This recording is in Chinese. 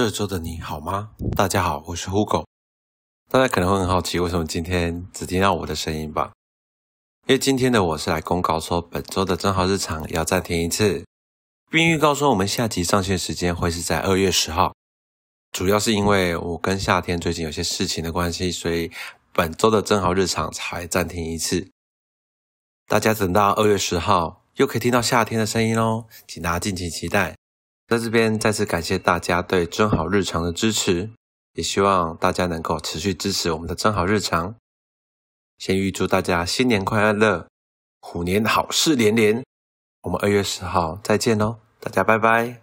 这周的你好吗？大家好，我是虎狗。大家可能会很好奇，为什么今天只听到我的声音吧？因为今天的我是来公告说，本周的正好日常要暂停一次，并预告说我们下集上线时间会是在二月十号。主要是因为我跟夏天最近有些事情的关系，所以本周的正好日常才暂停一次。大家等到二月十号，又可以听到夏天的声音喽，请大家敬请期待。在这边再次感谢大家对真好日常的支持，也希望大家能够持续支持我们的真好日常。先预祝大家新年快乐，虎年好事连连。我们二月十号再见喽，大家拜拜。